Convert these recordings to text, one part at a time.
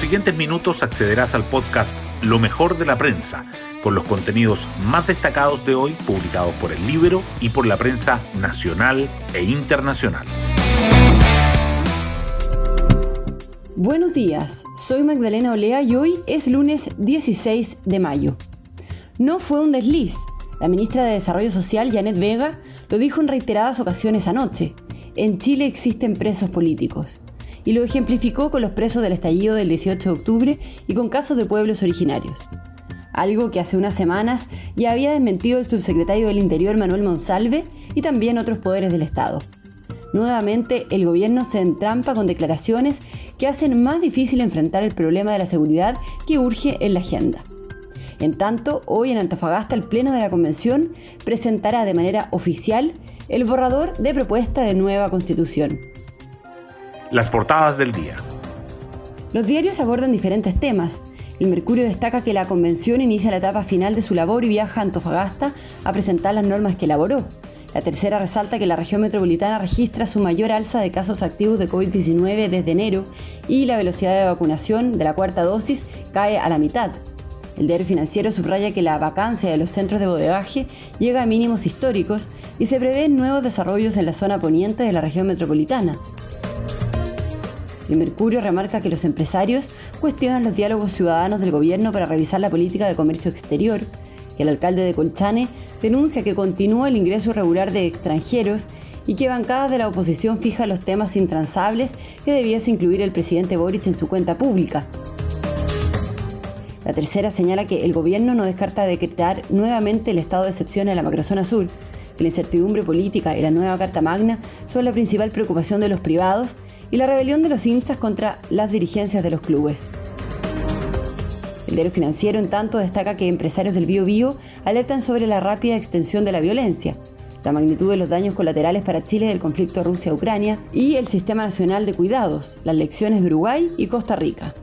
siguientes minutos accederás al podcast Lo mejor de la prensa, con los contenidos más destacados de hoy publicados por el libro y por la prensa nacional e internacional. Buenos días, soy Magdalena Olea y hoy es lunes 16 de mayo. No fue un desliz. La ministra de Desarrollo Social, Janet Vega, lo dijo en reiteradas ocasiones anoche. En Chile existen presos políticos. Y lo ejemplificó con los presos del estallido del 18 de octubre y con casos de pueblos originarios. Algo que hace unas semanas ya había desmentido el subsecretario del Interior Manuel Monsalve y también otros poderes del Estado. Nuevamente, el gobierno se entrampa con declaraciones que hacen más difícil enfrentar el problema de la seguridad que urge en la agenda. En tanto, hoy en Antofagasta el Pleno de la Convención presentará de manera oficial el borrador de propuesta de nueva constitución. Las portadas del día. Los diarios abordan diferentes temas. El Mercurio destaca que la convención inicia la etapa final de su labor y viaja a Antofagasta a presentar las normas que elaboró. La tercera resalta que la región metropolitana registra su mayor alza de casos activos de COVID-19 desde enero y la velocidad de vacunación de la cuarta dosis cae a la mitad. El diario financiero subraya que la vacancia de los centros de bodegaje llega a mínimos históricos y se prevén nuevos desarrollos en la zona poniente de la región metropolitana. El Mercurio remarca que los empresarios cuestionan los diálogos ciudadanos del gobierno para revisar la política de comercio exterior, que el alcalde de Colchane denuncia que continúa el ingreso irregular de extranjeros y que bancadas de la oposición fija los temas intransables que debiese incluir el presidente Boric en su cuenta pública. La tercera señala que el gobierno no descarta decretar nuevamente el estado de excepción en la macrozona sur, la incertidumbre política y la nueva Carta Magna son la principal preocupación de los privados y la rebelión de los hinchas contra las dirigencias de los clubes. El diario financiero, en tanto, destaca que empresarios del Bio Bio alertan sobre la rápida extensión de la violencia, la magnitud de los daños colaterales para Chile del conflicto Rusia-Ucrania y el Sistema Nacional de Cuidados, las lecciones de Uruguay y Costa Rica.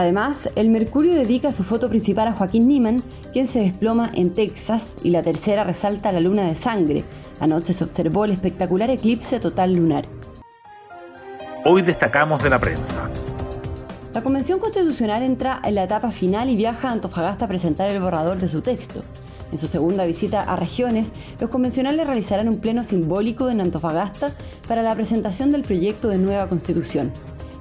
Además, el Mercurio dedica su foto principal a Joaquín Niemann, quien se desploma en Texas, y la tercera resalta la luna de sangre. Anoche se observó el espectacular eclipse total lunar. Hoy destacamos de la prensa. La Convención Constitucional entra en la etapa final y viaja a Antofagasta a presentar el borrador de su texto. En su segunda visita a regiones, los convencionales realizarán un pleno simbólico en Antofagasta para la presentación del proyecto de nueva constitución.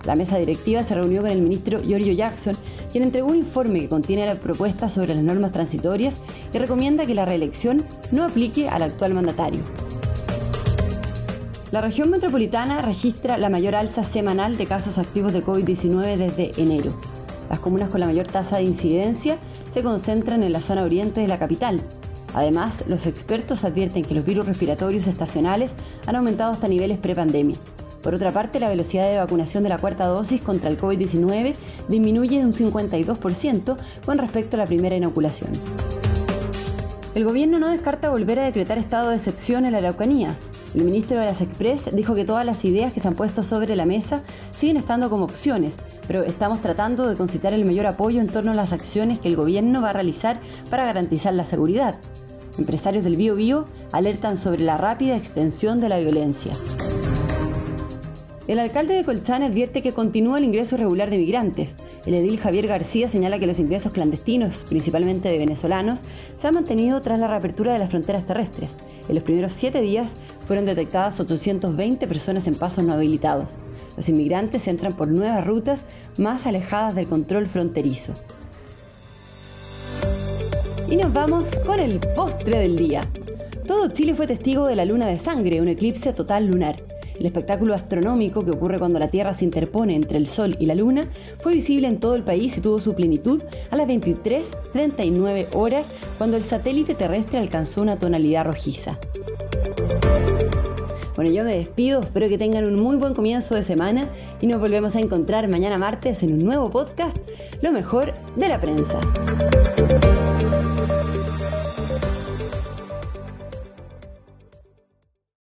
La mesa directiva se reunió con el ministro Giorgio Jackson, quien entregó un informe que contiene la propuesta sobre las normas transitorias y recomienda que la reelección no aplique al actual mandatario. La región metropolitana registra la mayor alza semanal de casos activos de COVID-19 desde enero. Las comunas con la mayor tasa de incidencia se concentran en la zona oriente de la capital. Además, los expertos advierten que los virus respiratorios estacionales han aumentado hasta niveles prepandemia. Por otra parte, la velocidad de vacunación de la cuarta dosis contra el COVID-19 disminuye de un 52% con respecto a la primera inoculación. El gobierno no descarta volver a decretar estado de excepción en la Araucanía. El ministro de las Express dijo que todas las ideas que se han puesto sobre la mesa siguen estando como opciones, pero estamos tratando de concitar el mayor apoyo en torno a las acciones que el gobierno va a realizar para garantizar la seguridad. Empresarios del Bio Bio alertan sobre la rápida extensión de la violencia. El alcalde de Colchane advierte que continúa el ingreso regular de migrantes. El edil Javier García señala que los ingresos clandestinos, principalmente de venezolanos, se han mantenido tras la reapertura de las fronteras terrestres. En los primeros siete días fueron detectadas 820 personas en pasos no habilitados. Los inmigrantes entran por nuevas rutas más alejadas del control fronterizo. Y nos vamos con el postre del día. Todo Chile fue testigo de la luna de sangre, un eclipse total lunar. El espectáculo astronómico que ocurre cuando la Tierra se interpone entre el Sol y la Luna fue visible en todo el país y tuvo su plenitud a las 23.39 horas cuando el satélite terrestre alcanzó una tonalidad rojiza. Bueno, yo me despido, espero que tengan un muy buen comienzo de semana y nos volvemos a encontrar mañana martes en un nuevo podcast, Lo mejor de la prensa.